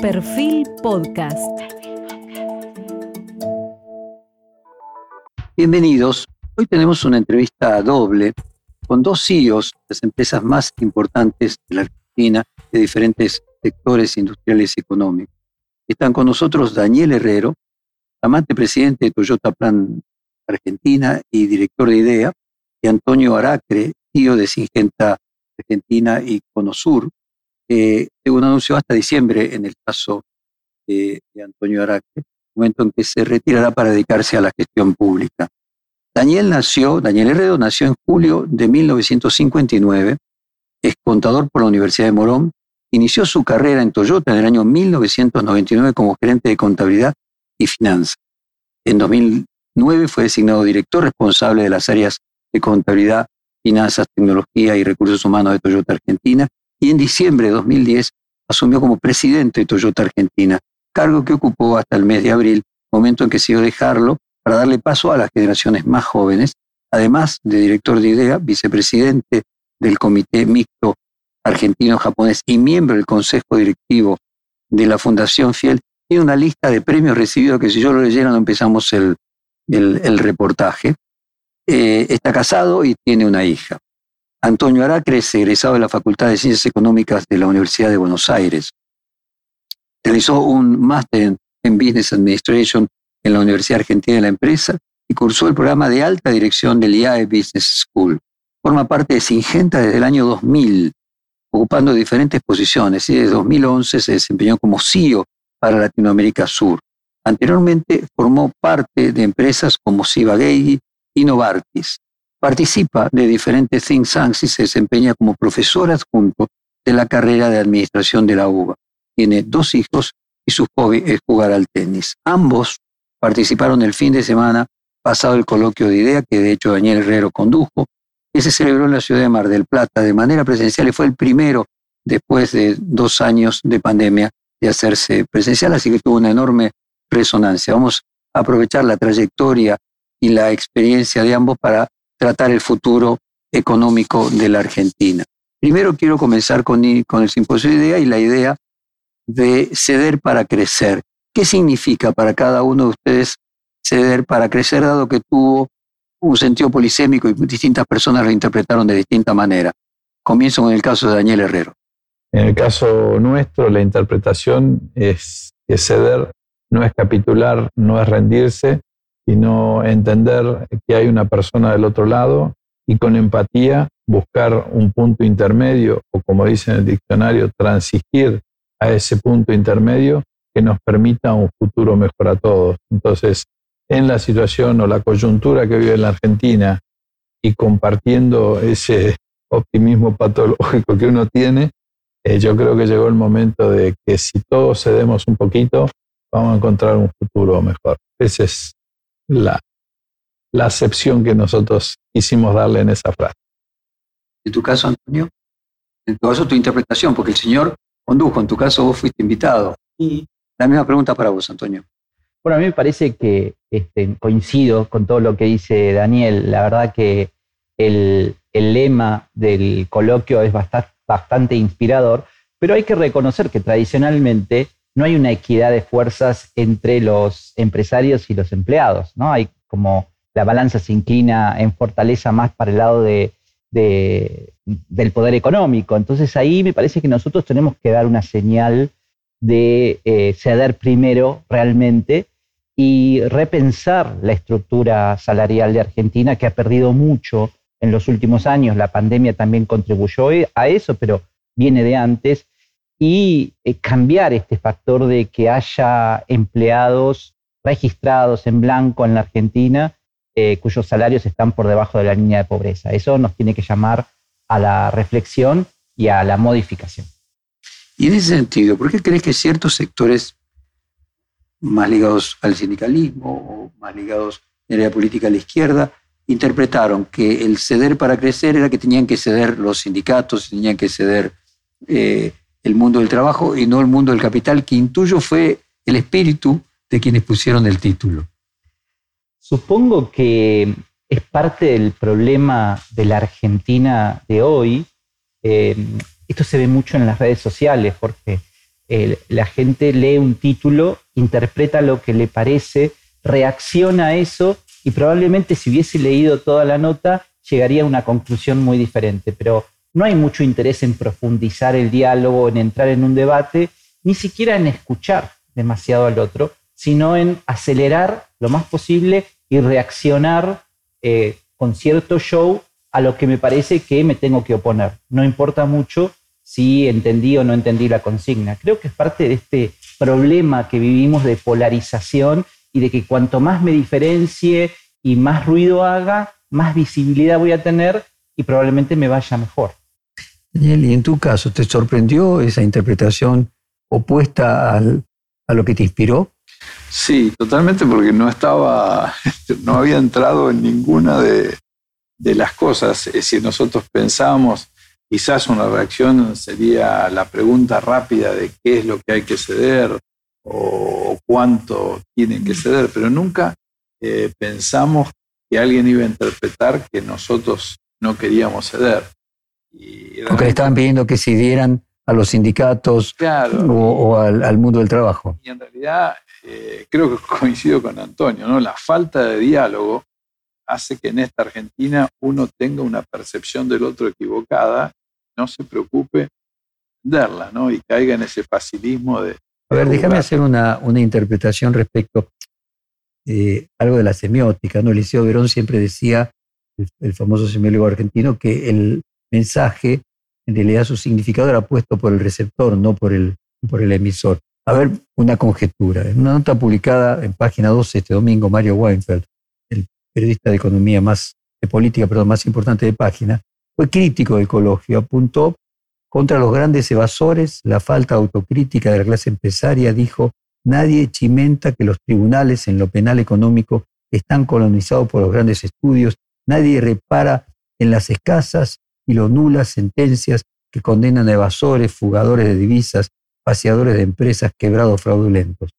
Perfil Podcast. Bienvenidos. Hoy tenemos una entrevista doble con dos CEOs de las empresas más importantes de la Argentina, de diferentes sectores industriales y económicos. Están con nosotros Daniel Herrero, amante presidente de Toyota Plan Argentina y director de IDEA, y Antonio Aracre, CEO de Singenta Argentina y Conosur, eh, según anunció hasta diciembre en el caso de, Antonio Aracre, momento en que se retirará para dedicarse a la gestión pública. Daniel nació, Daniel Herrero nació en julio de 1959, es contador por la Universidad de Morón, inició su carrera en Toyota en el año 1999 como gerente de contabilidad y finanzas. En 2009 fue designado director responsable de las áreas de contabilidad, finanzas, tecnología y recursos humanos de Toyota Argentina y en diciembre de 2010 asumió como presidente de Toyota Argentina, cargo que ocupó hasta el mes de abril, momento en que decidió dejarlo para darle paso a las generaciones más jóvenes, además de director de IDEA, vicepresidente del Comité Mixto Argentino-Japonés y miembro del Consejo Directivo de la Fundación Fiel, tiene una lista de premios recibidos que si yo lo leyera no empezamos el, el, reportaje. Eh, está casado y tiene una hija. Antonio Aracre es egresado de la Facultad de Ciencias Económicas de la Universidad de Buenos Aires. Realizó un máster en Business Administration en la Universidad Argentina de la Empresa y cursó el programa de alta dirección del IAE Business School. Forma parte de Singenta desde el año 2000, ocupando diferentes posiciones y desde 2011 se desempeñó como CEO para Latinoamérica Sur. Anteriormente formó parte de empresas como Gay y Novartis. Participa de diferentes think tanks y se desempeña como profesor adjunto de la carrera de administración de la UBA. Tiene dos hijos y su hobby es jugar al tenis. Ambos participaron el fin de semana pasado el coloquio de idea que de hecho Daniel Herrero condujo, que se celebró en la ciudad de Mar del Plata de manera presencial y fue el primero después de dos años de pandemia de hacerse presencial, así que tuvo una enorme resonancia. Vamos a aprovechar la trayectoria y la experiencia de ambos para tratar el futuro económico de la Argentina. Primero quiero comenzar con, el simposio de idea y la idea de ceder para crecer. ¿Qué significa para cada uno de ustedes ceder para crecer, dado que tuvo un sentido polisémico y distintas personas lo interpretaron de distinta manera? Comienzo con el caso de Daniel Herrero. En el caso nuestro, la interpretación es que ceder no es capitular, no es rendirse, sino entender que hay una persona del otro lado y con empatía buscar un punto intermedio o como dice en el diccionario, transistir a ese punto intermedio que nos permita un futuro mejor a todos. Entonces, en la situación o la coyuntura que vive la Argentina y compartiendo ese optimismo patológico que uno tiene, eh, yo creo que llegó el momento de que si todos cedemos un poquito, vamos a encontrar un futuro mejor. Ese es la, la acepción que nosotros quisimos darle en esa frase. En tu caso, Antonio, en tu caso tu interpretación, porque el Señor condujo, en tu caso vos fuiste invitado. Y la misma pregunta para vos, Antonio. Bueno, a mí me parece que este, coincido con todo lo que dice Daniel. La verdad que el, el lema del coloquio es bastante, bastante inspirador, pero hay que reconocer que tradicionalmente no hay una equidad de fuerzas entre los empresarios y los empleados, ¿no? Hay como la balanza se inclina en fortaleza más para el lado de, del poder económico. Entonces ahí me parece que nosotros tenemos que dar una señal de eh, ceder primero realmente y repensar la estructura salarial de Argentina, que ha perdido mucho en los últimos años. La pandemia también contribuyó a eso, pero viene de antes y eh, cambiar este factor de que haya empleados registrados en blanco en la Argentina eh, cuyos salarios están por debajo de la línea de pobreza. Eso nos tiene que llamar a la reflexión y a la modificación. Y en ese sentido, ¿por qué crees que ciertos sectores más ligados al sindicalismo o más ligados en la política a la izquierda interpretaron que el ceder para crecer era que tenían que ceder los sindicatos, tenían que ceder eh, el mundo del trabajo y no el mundo del capital, que intuyo fue el espíritu de quienes pusieron el título. Supongo que es parte del problema de la Argentina de hoy. Eh, esto se ve mucho en las redes sociales, porque la gente lee un título, interpreta lo que le parece, reacciona a eso y probablemente si hubiese leído toda la nota llegaría a una conclusión muy diferente. Pero no hay mucho interés en profundizar el diálogo, en entrar en un debate, ni siquiera en escuchar demasiado al otro, sino en acelerar lo más posible y reaccionar eh, con cierto show a lo que me parece que me tengo que oponer. No importa mucho si entendí o no entendí la consigna. Creo que es parte de este problema que vivimos de polarización y de que cuanto más me diferencie y más ruido haga, más visibilidad voy a tener y probablemente me vaya mejor. Y en tu caso, ¿te sorprendió esa interpretación opuesta a lo que te inspiró? Sí, totalmente, porque no estaba, no había entrado en ninguna de, de las cosas. Si nosotros pensábamos, quizás una reacción sería la pregunta rápida de qué es lo que hay que ceder o cuánto tienen que ceder, pero nunca eh, pensamos que alguien iba a interpretar que nosotros no queríamos ceder. Y o que le estaban pidiendo que cedieran a los sindicatos o, al, mundo del trabajo. Y en realidad eh, creo que coincido con Antonio, ¿no? La falta de diálogo hace que en esta Argentina uno tenga una percepción del otro equivocada, no se preocupe verla, ¿no? Y caiga en ese facilismo de... A ver, déjame hacer una, una interpretación respecto eh, algo de la semiótica, ¿no? Eliseo Verón siempre decía, el, famoso semiólogo argentino, que el mensaje, en realidad su significado era puesto por el receptor, no por el, por el emisor. A ver, una conjetura. En una nota publicada en página 12 este domingo, Mario Weinfeld, periodista de economía más, de política, perdón, más importante de página, fue crítico del ecologio, apuntó contra los grandes evasores, la falta autocrítica de la clase empresaria, dijo, nadie chimenta que los tribunales en lo penal económico están colonizados por los grandes estudios, nadie repara en las escasas y lo nulas sentencias que condenan a evasores, fugadores de divisas, paseadores de empresas quebrados fraudulentos.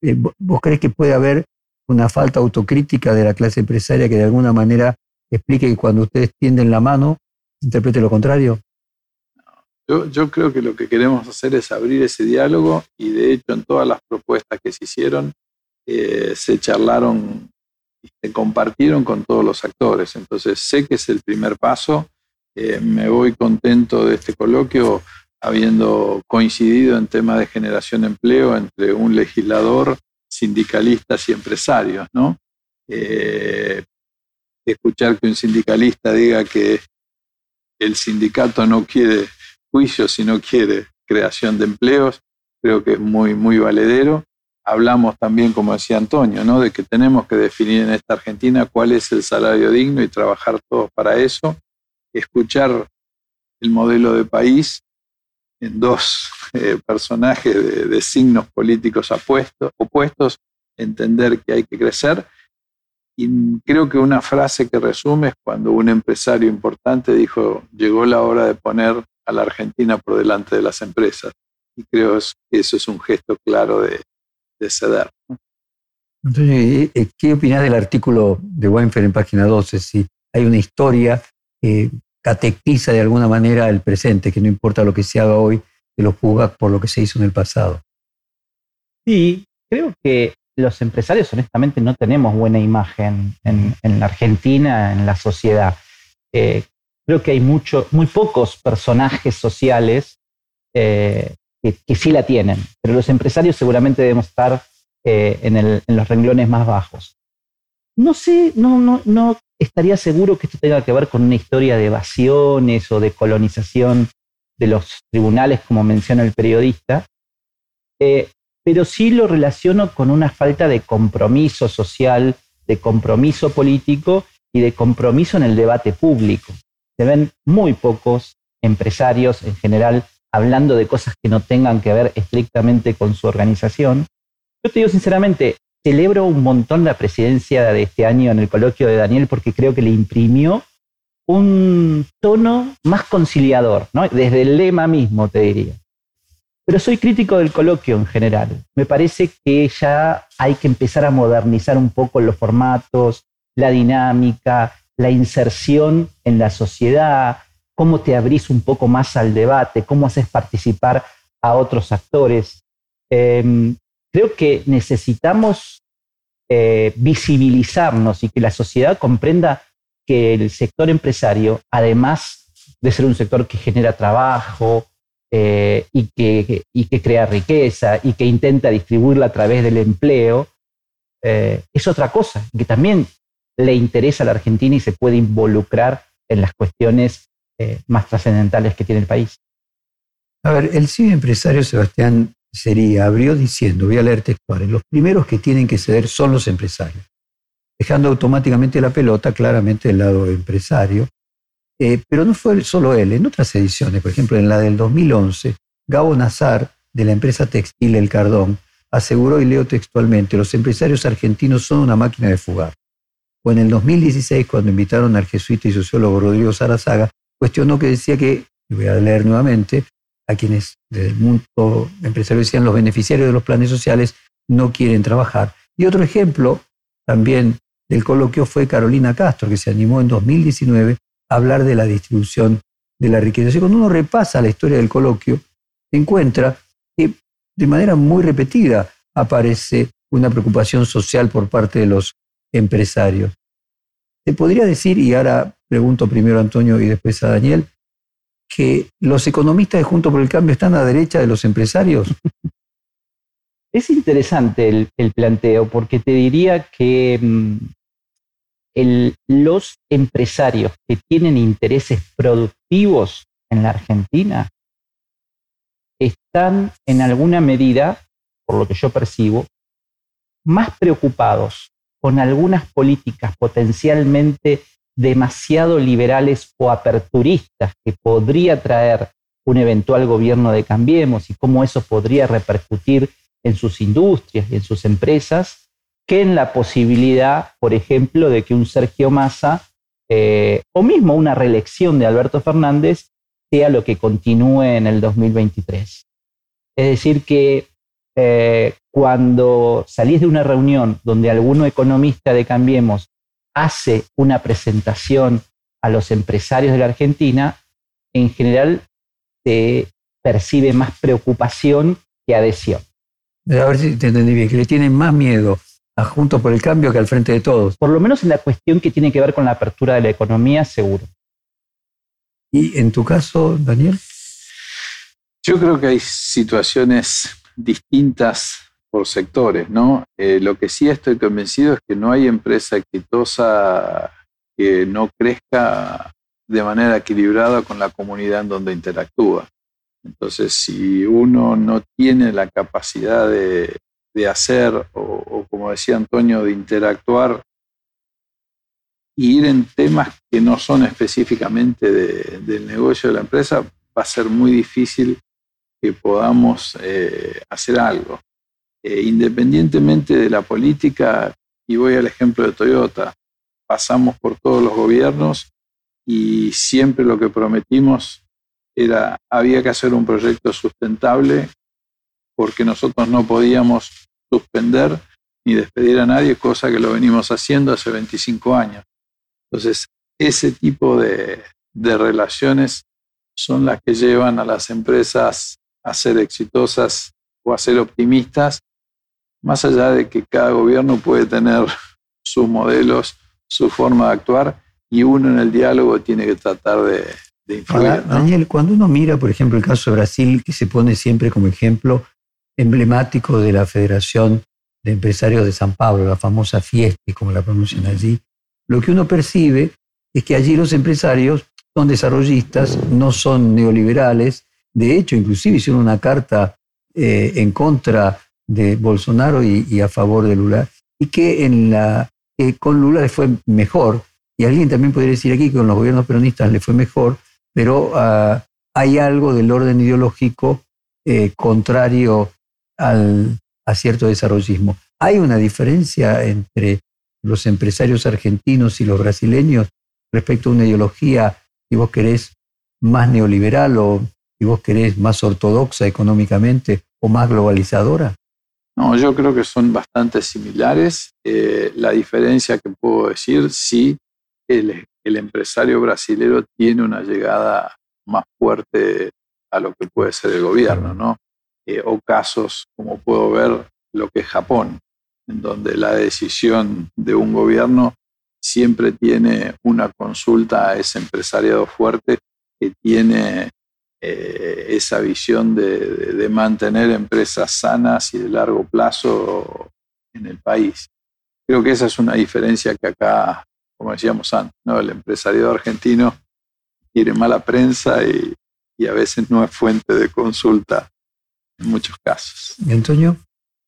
Eh, ¿Vos crees que puede haber una falta autocrítica de la clase empresaria que de alguna manera explique que cuando ustedes tienden la mano, interprete lo contrario? Yo, creo que lo que queremos hacer es abrir ese diálogo y de hecho en todas las propuestas que se hicieron eh, se charlaron y se compartieron con todos los actores. Entonces sé que es el primer paso. Eh, me voy contento de este coloquio habiendo coincidido en tema de generación de empleo entre un legislador sindicalistas y empresarios, ¿no? Eh, escuchar que un sindicalista diga que el sindicato no quiere juicio, sino quiere creación de empleos, creo que es muy, muy valedero. Hablamos también, como decía Antonio, ¿no? de que tenemos que definir en esta Argentina cuál es el salario digno y trabajar todos para eso. Escuchar el modelo de país en dos eh, personajes de, signos políticos opuestos, entender que hay que crecer. Y creo que una frase que resume es cuando un empresario importante dijo, llegó la hora de poner a la Argentina por delante de las empresas. Y creo que eso es un gesto claro de, ceder. Entonces, eh, ¿qué opinas del artículo de Weinfeld en página 12? Si hay una historia que catequiza de alguna manera el presente, que no importa lo que se haga hoy, que lo juzga por lo que se hizo en el pasado. Sí, creo que los empresarios honestamente no tenemos buena imagen en, la Argentina, en la sociedad. Eh, creo que hay mucho, muy pocos personajes sociales eh, que, sí la tienen, pero los empresarios seguramente debemos estar eh, en, los renglones más bajos. No sé, no, no, no estaría seguro que esto tenga que ver con una historia de evasiones o de colonización de los tribunales, como menciona el periodista, eh, pero sí lo relaciono con una falta de compromiso social, de compromiso político y de compromiso en el debate público. Se ven muy pocos empresarios en general hablando de cosas que no tengan que ver estrictamente con su organización. Yo te digo sinceramente, celebro un montón la presidencia de este año en el coloquio de Daniel porque creo que le imprimió un tono más conciliador, desde el lema mismo, te diría. Pero soy crítico del coloquio en general. Me parece que ya hay que empezar a modernizar un poco los formatos, la dinámica, la inserción en la sociedad, cómo te abrís un poco más al debate, cómo haces participar a otros actores. Em, creo que necesitamos eh, visibilizarnos y que la sociedad comprenda que el sector empresario, además de ser un sector que genera trabajo eh, y, que, y, que, crea riqueza y que intenta distribuirla a través del empleo, eh, es otra cosa, que también le interesa a la Argentina y se puede involucrar en las cuestiones más trascendentales que tiene el país. A ver, el cine empresario Sebastián sería, abrió diciendo, voy a leer textuales, los primeros que tienen que ceder son los empresarios, dejando automáticamente la pelota claramente del lado empresario. Eh, pero no fue solo él, en otras ediciones, por ejemplo en la del 2011, Gabo Nazar, de la empresa textil El Cardón, aseguró, y leo textualmente, los empresarios argentinos son una máquina de fugar. O en el 2016, cuando invitaron al jesuita y sociólogo Rodrigo Sarazaga, cuestionó que decía que, y voy a leer nuevamente, a quienes del mundo empresario decían los beneficiarios de los planes sociales no quieren trabajar. Y otro ejemplo también del coloquio fue Carolina Castro, que se animó en 2019 a hablar de la distribución de la riqueza. Y cuando uno repasa la historia del coloquio, encuentra que de manera muy repetida aparece una preocupación social por parte de los empresarios. Se podría decir, y ahora pregunto primero a Antonio y después a Daniel, que los economistas de Junto por el Cambio están a la derecha de los empresarios? Es interesante el, planteo porque te diría que mm, los empresarios que tienen intereses productivos en la Argentina están en alguna medida, por lo que yo percibo, más preocupados con algunas políticas potencialmente demasiado liberales o aperturistas que podría traer un eventual gobierno de Cambiemos y cómo eso podría repercutir en sus industrias y en sus empresas, que en la posibilidad, por ejemplo, de que un Sergio Massa eh, o mismo una reelección de Alberto Fernández sea lo que continúe en el 2023. Es decir, que eh, cuando salís de una reunión donde alguno economista de Cambiemos hace una presentación a los empresarios de la Argentina, en general se percibe más preocupación que adhesión. A ver si te entendí bien, que le tienen más miedo a Juntos por el Cambio que al frente de todos. Por lo menos en la cuestión que tiene que ver con la apertura de la economía, seguro. ¿Y en tu caso, Daniel? Yo creo que hay situaciones distintas por sectores, ¿no? Eh, lo que sí estoy convencido es que no hay empresa exitosa que no crezca de manera equilibrada con la comunidad en donde interactúa. Entonces, si uno no tiene la capacidad de, hacer, o, como decía Antonio, de interactuar y ir en temas que no son específicamente del negocio de la empresa, va a ser muy difícil que podamos eh, hacer algo. Eh, independientemente de la política, y voy al ejemplo de Toyota, pasamos por todos los gobiernos y siempre lo que prometimos era, había que hacer un proyecto sustentable porque nosotros no podíamos suspender ni despedir a nadie, cosa que lo venimos haciendo hace 25 años. Entonces, ese tipo de, de relaciones son las que llevan a las empresas a ser exitosas o a ser optimistas más allá de que cada gobierno puede tener sus modelos, su forma de actuar, y uno en el diálogo tiene que tratar de, influir. Daniel, cuando uno mira, por ejemplo, el caso de Brasil, que se pone siempre como ejemplo emblemático de la Federación de Empresarios de San Pablo, la famosa fiesta, como la pronuncian allí, lo que uno percibe es que allí los empresarios son desarrollistas, no son neoliberales, de hecho, inclusive hicieron una carta eh, en contra de Bolsonaro y, a favor de Lula, y que en la, con Lula le fue mejor, y alguien también podría decir aquí que con los gobiernos peronistas le fue mejor, pero ah, hay algo del orden ideológico eh, contrario al, a cierto desarrollismo. ¿Hay una diferencia entre los empresarios argentinos y los brasileños respecto a una ideología, si vos querés, más neoliberal o si vos querés, más ortodoxa económicamente o más globalizadora? No, yo creo que son bastante similares. Eh, la diferencia que puedo decir, sí, el, el empresario brasilero tiene una llegada más fuerte a lo que puede ser el gobierno, ¿no? eh, o casos como puedo ver lo que es Japón, en donde la decisión de un gobierno siempre tiene una consulta a ese empresariado fuerte que tiene eh, esa visión de, mantener empresas sanas y de largo plazo en el país. Creo que esa es una diferencia que acá, como decíamos antes, ¿no? el empresariado argentino quiere mala prensa y, y a veces no es fuente de consulta en muchos casos. ¿Y Antonio?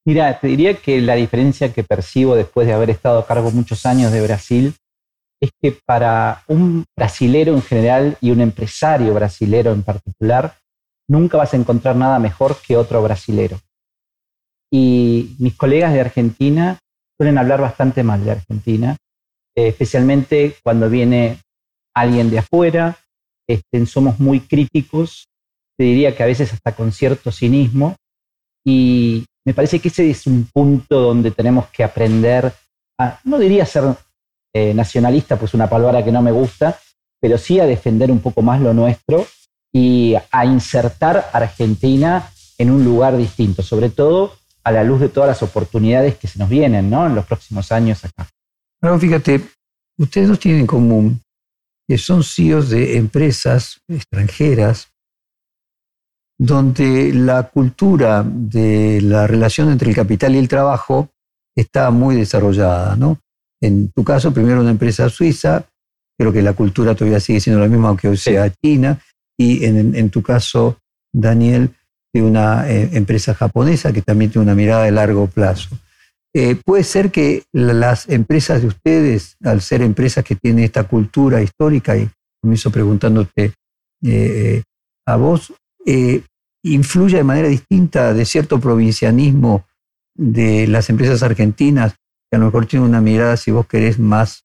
Mira, te diría que la diferencia que percibo después de haber estado a cargo muchos años de Brasil es que para un brasilero en general y un empresario brasilero en particular, nunca vas a encontrar nada mejor que otro brasilero. Y mis colegas de Argentina suelen hablar bastante mal de Argentina, eh, especialmente cuando viene alguien de afuera, este, somos muy críticos, te diría que a veces hasta con cierto cinismo, y me parece que ese es un punto donde tenemos que aprender a, no diría ser eh, nacionalista, pues una palabra que no me gusta, pero sí a defender un poco más lo nuestro y a insertar a Argentina en un lugar distinto, sobre todo a la luz de todas las oportunidades que se nos vienen ¿no? en los próximos años acá. Pero fíjate, ustedes dos tienen en común que son CEOs de empresas extranjeras donde la cultura de la relación entre el capital y el trabajo está muy desarrollada, ¿no? En tu caso, primero una empresa suiza, creo que la cultura todavía sigue siendo la misma, aunque hoy sea China, y en, tu caso, Daniel, de una eh, empresa japonesa que también tiene una mirada de largo plazo. Eh, puede ser que las empresas de ustedes, al ser empresas que tienen esta cultura histórica, y hizo preguntándote eh, a vos, influya de manera distinta de cierto provincianismo de las empresas argentinas, a lo mejor tienen una mirada, si vos querés, más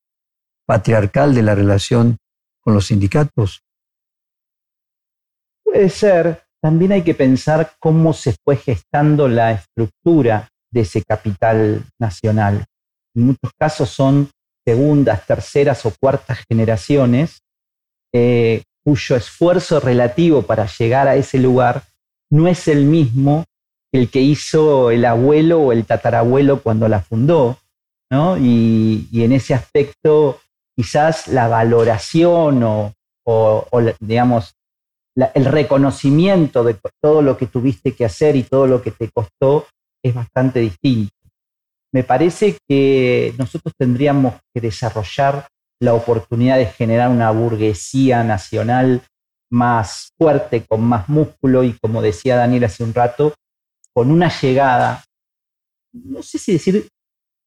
patriarcal de la relación con los sindicatos? Puede ser. También hay que pensar cómo se fue gestando la estructura de ese capital nacional. En muchos casos son segundas, terceras o cuartas generaciones eh, cuyo esfuerzo relativo para llegar a ese lugar no es el mismo que el que hizo el abuelo o el tatarabuelo cuando la fundó, ¿no? Y, en ese aspecto quizás la valoración o, digamos, el reconocimiento de todo lo que tuviste que hacer y todo lo que te costó es bastante distinto. Me parece que nosotros tendríamos que desarrollar la oportunidad de generar una burguesía nacional más fuerte, con más músculo y como decía Daniel hace un rato, con una llegada, no sé si decir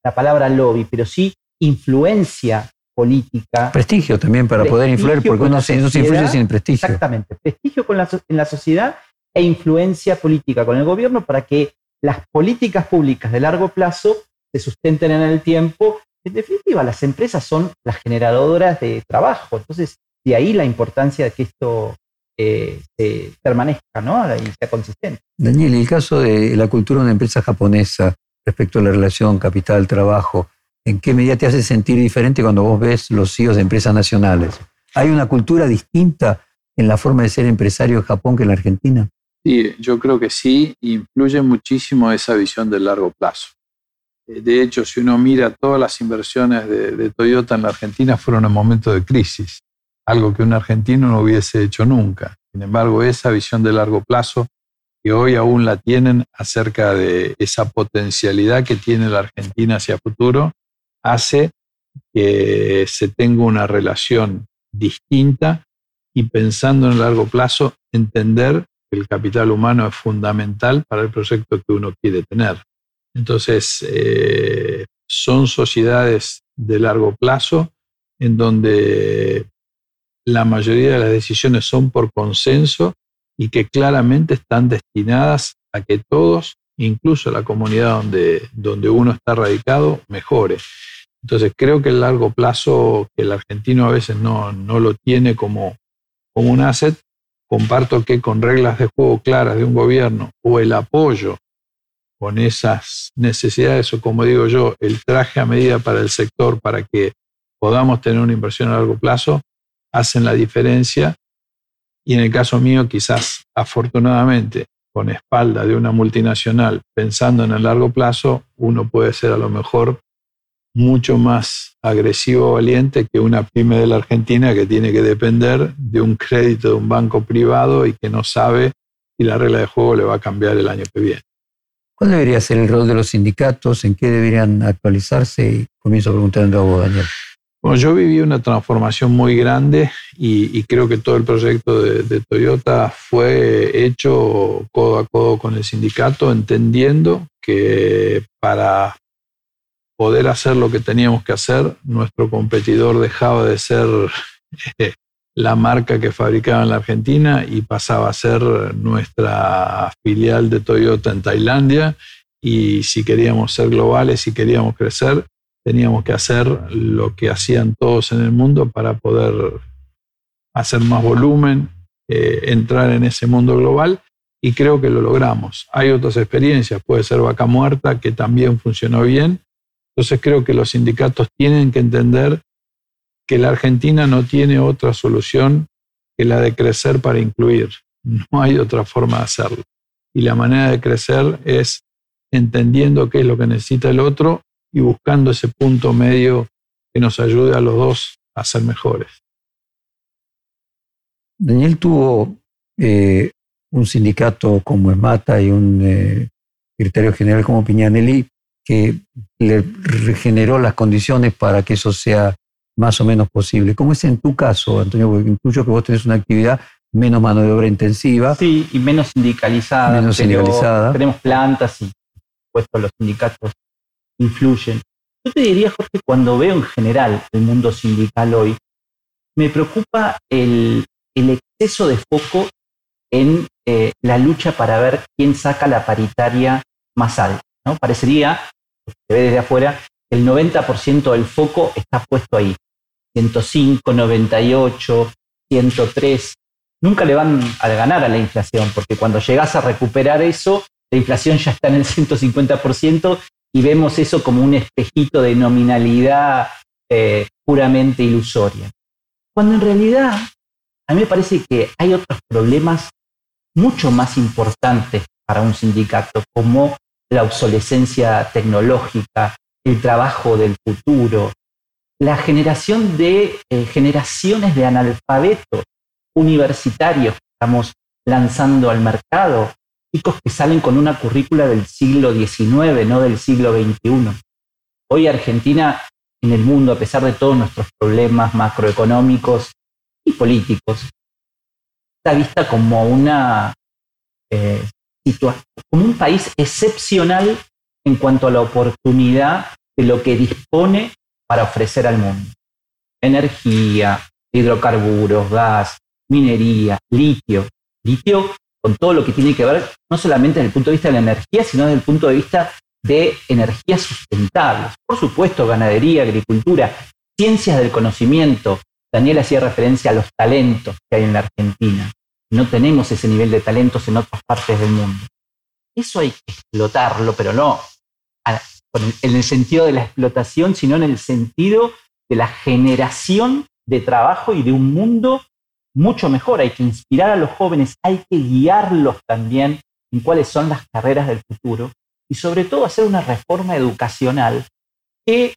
la palabra lobby, pero sí influencia política. Prestigio también para poder influir, porque uno se, influye sin prestigio. Exactamente, prestigio con la, en la sociedad e influencia política con el gobierno para que las políticas públicas de largo plazo se sustenten en el tiempo. En definitiva, las empresas son las generadoras de trabajo. Entonces, de ahí la importancia de que esto eh, permanezca ¿no? y sea consistente. Daniel, el caso de la cultura de una empresa japonesa respecto a la relación capital-trabajo, ¿en qué medida te hace sentir diferente cuando vos ves los CEOs de empresas nacionales? ¿Hay una cultura distinta en la forma de ser empresario en Japón que en la Argentina? Sí, yo creo que sí, influye muchísimo esa visión de largo plazo. Eh, de hecho, si uno mira todas las inversiones de, Toyota en la Argentina fueron en momentos de crisis, algo que un argentino no hubiese hecho nunca. Sin embargo, esa visión de largo plazo, que hoy aún la tienen acerca de esa potencialidad que tiene la Argentina hacia futuro, hace que se tenga una relación distinta y pensando en el largo plazo, entender el capital humano es fundamental para el proyecto que uno quiere tener. Entonces, eh, son sociedades de largo plazo en donde la mayoría de las decisiones son por consenso y que claramente están destinadas a que todos, incluso la comunidad donde, donde uno está radicado, mejore. Entonces creo que el largo plazo, que el argentino a veces no, no lo tiene como, como un asset, comparto que con reglas de juego claras de un gobierno o el apoyo con esas necesidades o como digo yo, el traje a medida para el sector para que podamos tener una inversión a largo plazo, hacen la diferencia. Y en el caso mío, quizás afortunadamente, con espalda de una multinacional pensando en el largo plazo, uno puede ser a lo mejor mucho más agresivo o valiente que una pyme de la Argentina que tiene que depender de un crédito de un banco privado y que no sabe si la regla de juego le va a cambiar el año que viene. ¿Cuál debería ser el rol de los sindicatos? ¿En qué deberían actualizarse? Y comienzo preguntando a vos, Daniel. Bueno, yo viví una transformación muy grande y, creo que todo el proyecto de, Toyota fue hecho codo a codo con el sindicato, entendiendo que para poder hacer lo que teníamos que hacer, nuestro competidor dejaba de ser eh, la marca que fabricaba en la Argentina y pasaba a ser nuestra filial de Toyota en Tailandia. Y si queríamos ser globales, si queríamos crecer, teníamos que hacer lo que hacían todos en el mundo para poder hacer más volumen, eh, entrar en ese mundo global y creo que lo logramos. Hay otras experiencias, puede ser vaca muerta, que también funcionó bien. Entonces creo que los sindicatos tienen que entender que la Argentina no tiene otra solución que la de crecer para incluir. No hay otra forma de hacerlo. Y la manera de crecer es entendiendo qué es lo que necesita el otro y buscando ese punto medio que nos ayude a los dos a ser mejores. Daniel tuvo eh, un sindicato como ESMATA y un eh, secretario general como Piñanelli que le regeneró las condiciones para que eso sea más o menos posible. ¿Cómo es en tu caso, Antonio? Porque incluyo que vos tenés una actividad menos mano de obra intensiva. Sí, y menos sindicalizada. Menos sindicalizada. Tenemos plantas y, puesto los sindicatos influyen. Yo te diría, Jorge, cuando veo en general el mundo sindical hoy, me preocupa el, exceso de foco en eh, la lucha para ver quién saca la paritaria más alta. ¿no? Parecería, se ve desde afuera, que el 90% del foco está puesto ahí. 105, 98, 103. Nunca le van a ganar a la inflación, porque cuando llegas a recuperar eso, la inflación ya está en el 150% y vemos eso como un espejito de nominalidad eh, puramente ilusoria. Cuando en realidad a mí me parece que hay otros problemas mucho más importantes para un sindicato, como la obsolescencia tecnológica, el trabajo del futuro, la generación de eh, generaciones de analfabetos universitarios que estamos lanzando al mercado, chicos que salen con una currícula del siglo XIX, no del siglo XXI. Hoy Argentina en el mundo, a pesar de todos nuestros problemas macroeconómicos y políticos, está vista como una eh, como un país excepcional en cuanto a la oportunidad de lo que dispone para ofrecer al mundo. Energía, hidrocarburos, gas, minería, litio. Litio con todo lo que tiene que ver, no solamente desde el punto de vista de la energía, sino desde el punto de vista de energías sustentables. Por supuesto, ganadería, agricultura, ciencias del conocimiento. Daniel hacía referencia a los talentos que hay en la Argentina. No tenemos ese nivel de talentos en otras partes del mundo. Eso hay que explotarlo, pero no en el sentido de la explotación, sino en el sentido de la generación de trabajo y de un mundo mucho mejor. Hay que inspirar a los jóvenes, hay que guiarlos también en cuáles son las carreras del futuro y sobre todo hacer una reforma educacional que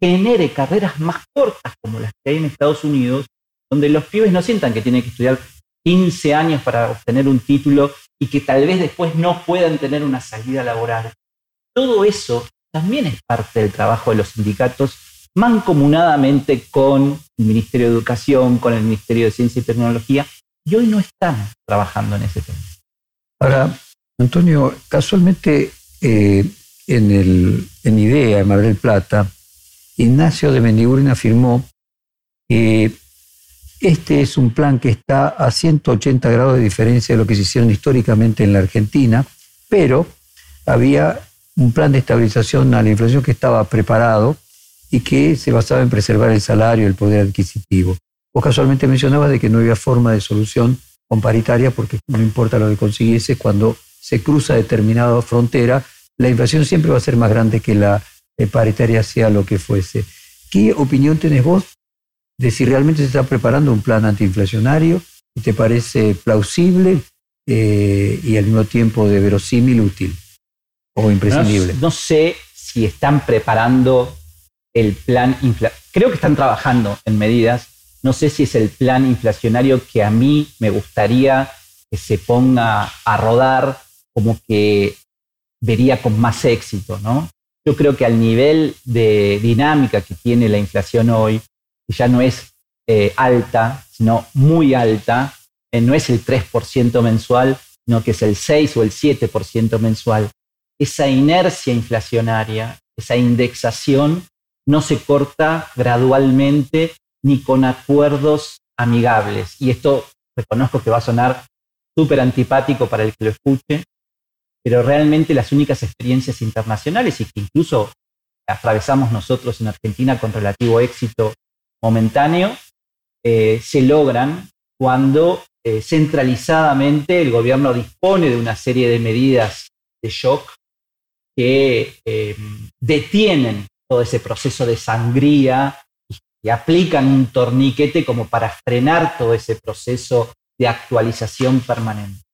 genere carreras más cortas como las que hay en Estados Unidos, donde los pibes no sientan que tienen que estudiar 15 años para obtener un título y que tal vez después no puedan tener una salida laboral. Todo eso también es parte del trabajo de los sindicatos mancomunadamente con el Ministerio de Educación, con el Ministerio de Ciencia y Tecnología, y hoy no están trabajando en ese tema. Ahora, Antonio, casualmente eh, en, el, IDEA, en Mar del Plata, Ignacio de Mendiguren afirmó que este es un plan que está a 180 grados de diferencia de lo que se hicieron históricamente en la Argentina, pero había un plan de estabilización a la inflación que estaba preparado y que se basaba en preservar el salario y el poder adquisitivo. Vos casualmente mencionabas de que no había forma de solución con paritaria porque no importa lo que consiguiese, cuando se cruza determinada frontera, la inflación siempre va a ser más grande que la eh, paritaria sea lo que fuese. ¿Qué opinión tenés vos de si realmente se está preparando un plan antiinflacionario? ¿Te parece plausible? eh, y al mismo tiempo de verosímil útil o imprescindible. No, sé si están preparando el plan Creo que están trabajando en medidas. No sé si es el plan inflacionario que a mí me gustaría que se ponga a rodar como que vería con más éxito, ¿no? Yo creo que al nivel de dinámica que tiene la inflación hoy, que ya no es eh, alta, sino muy alta, eh, no es el 3% mensual, sino que es el 6 o el 7% mensual. Esa inercia inflacionaria, esa indexación, no se corta gradualmente ni con acuerdos amigables. Y esto reconozco que va a sonar súper antipático para el que lo escuche, pero realmente las únicas experiencias internacionales y que incluso atravesamos nosotros en Argentina con relativo éxito momentáneo, eh, se logran cuando eh, centralizadamente el gobierno dispone de una serie de medidas de shock que eh, detienen todo ese proceso de sangría y aplican un torniquete como para frenar todo ese proceso de actualización permanente.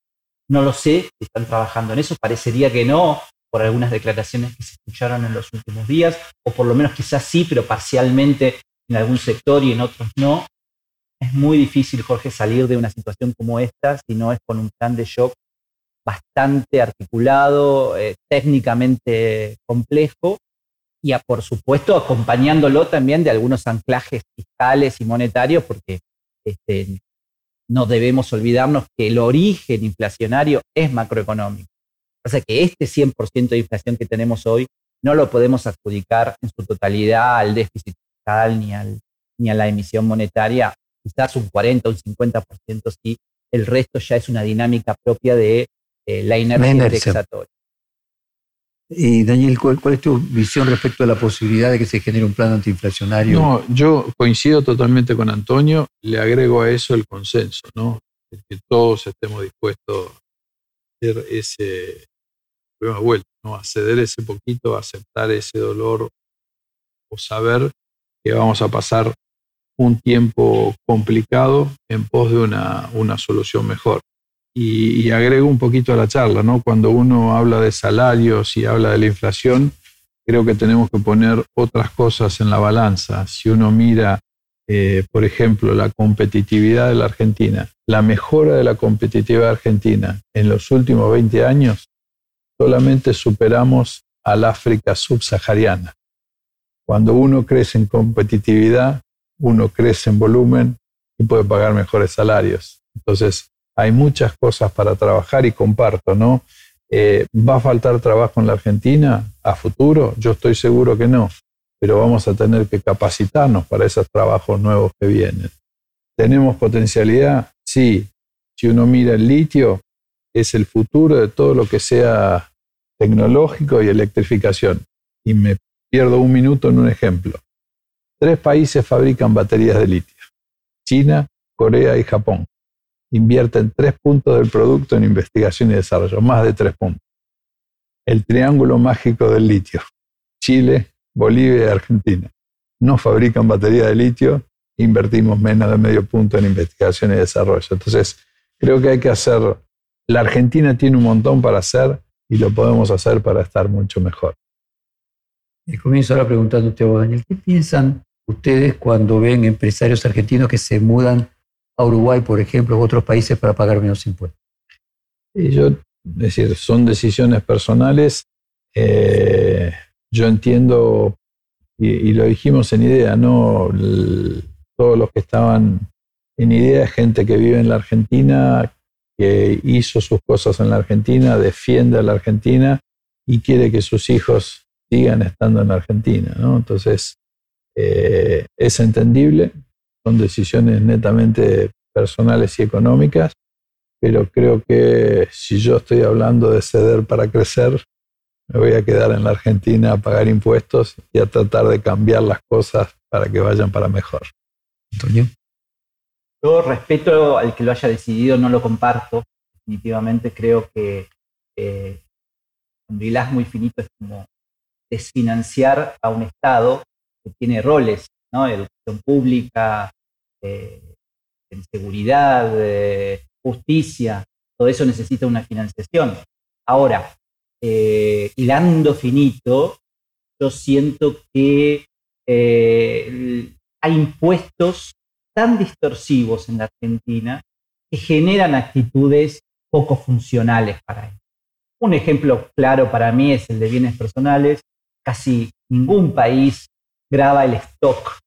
No lo sé si están trabajando en eso, parecería que no, por algunas declaraciones que se escucharon en los últimos días, o por lo menos quizás sí, pero parcialmente en algún sector y en otros no. Es muy difícil, Jorge, salir de una situación como esta si no es con un plan de shock bastante articulado, eh, técnicamente complejo, y por supuesto acompañándolo también de algunos anclajes fiscales y monetarios, porque este, no debemos olvidarnos que el origen inflacionario es macroeconómico. O sea que este 100% de inflación que tenemos hoy no lo podemos adjudicar en su totalidad al déficit fiscal ni, al, ni a la emisión monetaria, quizás un 40 o un 50% sí, el resto ya es una dinámica propia de eh, la inercia indexatoria. Y Daniel, ¿cuál, es tu visión respecto a la posibilidad de que se genere un plan antiinflacionario? No, yo coincido totalmente con Antonio, le agrego a eso el consenso, ¿no? que todos estemos dispuestos a hacer ese, vuelta, ¿no? a ceder ese poquito, a aceptar ese dolor o saber que vamos a pasar un tiempo complicado en pos de una, una solución mejor. Y, agrego un poquito a la charla, ¿no? Cuando uno habla de salarios y habla de la inflación, creo que tenemos que poner otras cosas en la balanza. Si uno mira, eh, por ejemplo, la competitividad de la Argentina, la mejora de la competitividad Argentina en los últimos 20 años, solamente superamos al África subsahariana. Cuando uno crece en competitividad, uno crece en volumen y puede pagar mejores salarios. Entonces, hay muchas cosas para trabajar y comparto, ¿no? Eh, ¿Va a faltar trabajo en la Argentina a futuro? Yo estoy seguro que no, pero vamos a tener que capacitarnos para esos trabajos nuevos que vienen. ¿Tenemos potencialidad? Sí. Si uno mira el litio, es el futuro de todo lo que sea tecnológico y electrificación. Y me pierdo un minuto en un ejemplo. Tres países fabrican baterías de litio. China, Corea y Japón invierten tres puntos del producto en investigación y desarrollo, más de tres puntos. El triángulo mágico del litio. Chile, Bolivia y Argentina. No fabrican batería de litio, invertimos menos de medio punto en investigación y desarrollo. Entonces, creo que hay que hacer, la Argentina tiene un montón para hacer y lo podemos hacer para estar mucho mejor. Y comienzo ahora preguntándote Daniel, ¿qué piensan ustedes cuando ven empresarios argentinos que se mudan a Uruguay, por ejemplo, u otros países para pagar menos impuestos. Y yo, es decir, son decisiones personales. Eh, yo entiendo, y, lo dijimos en idea, ¿no? todos los que estaban en idea, gente que vive en la Argentina, que hizo sus cosas en la Argentina, defiende a la Argentina y quiere que sus hijos sigan estando en la Argentina, ¿no? Entonces, eh, es entendible, son decisiones netamente personales y económicas, pero creo que si yo estoy hablando de ceder para crecer, me voy a quedar en la Argentina a pagar impuestos y a tratar de cambiar las cosas para que vayan para mejor. Antonio. Yo respeto al que lo haya decidido, no lo comparto. Definitivamente creo que eh, un hilás muy finito es como desfinanciar a un Estado que tiene roles, ¿no? Educación pública, eh, en seguridad, justicia, todo eso necesita una financiación. Ahora, eh, hilando finito, yo siento que eh, hay impuestos tan distorsivos en la Argentina que generan actitudes poco funcionales para él. Un ejemplo claro para mí es el de bienes personales. Casi ningún país graba el stock,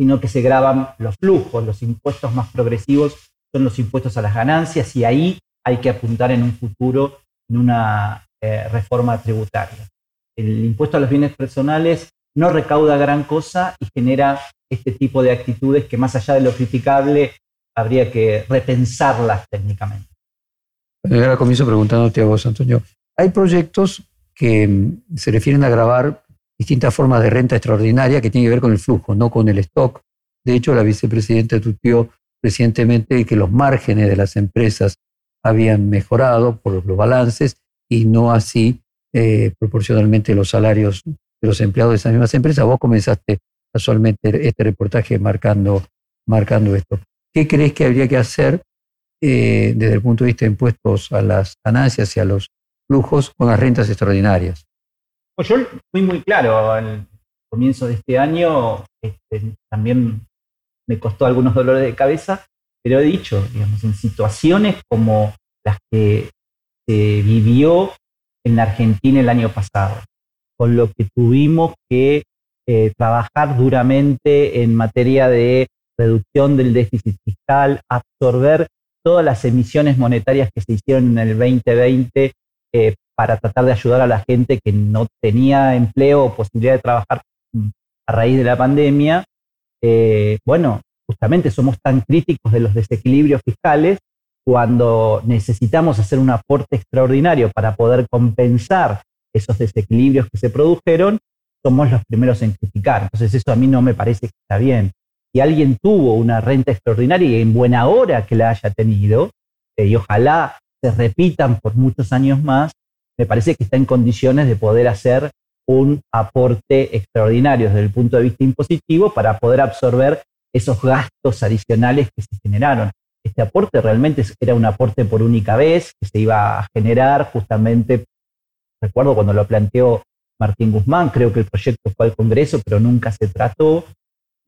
sino que se graban los flujos. Los impuestos más progresivos son los impuestos a las ganancias y ahí hay que apuntar en un futuro en una eh, reforma tributaria. El impuesto a los bienes personales no recauda gran cosa y genera este tipo de actitudes que más allá de lo criticable habría que repensarlas técnicamente. Ahora comienzo preguntándote a vos, Antonio. Hay proyectos que mm, se refieren a grabar distintas formas de renta extraordinaria que tienen que ver con el flujo, no con el stock. De hecho, la vicepresidenta tuiteó recientemente que los márgenes de las empresas habían mejorado por los balances y no así eh, proporcionalmente los salarios de los empleados de esas mismas empresas. Vos comenzaste casualmente este reportaje marcando, marcando esto. ¿Qué crees que habría que hacer eh, desde el punto de vista de impuestos a las ganancias y a los flujos con las rentas extraordinarias? Pues yo fui muy claro al comienzo de este año, este, también me costó algunos dolores de cabeza, pero he dicho, digamos, en situaciones como las que se vivió en la Argentina el año pasado, con lo que tuvimos que eh, trabajar duramente en materia de reducción del déficit fiscal, absorber todas las emisiones monetarias que se hicieron en el 2020 eh, para tratar de ayudar a la gente que no tenía empleo o posibilidad de trabajar a raíz de la pandemia. Eh, bueno, justamente somos tan críticos de los desequilibrios fiscales cuando necesitamos hacer un aporte extraordinario para poder compensar esos desequilibrios que se produjeron, somos los primeros en criticar. Entonces eso a mí no me parece que está bien. Si alguien tuvo una renta extraordinaria y en buena hora que la haya tenido, eh, y ojalá se repitan por muchos años más, me parece que está en condiciones de poder hacer un aporte extraordinario desde el punto de vista impositivo para poder absorber esos gastos adicionales que se generaron. Este aporte realmente era un aporte por única vez que se iba a generar justamente, recuerdo cuando lo planteó Martín Guzmán, creo que el proyecto fue al Congreso, pero nunca se trató.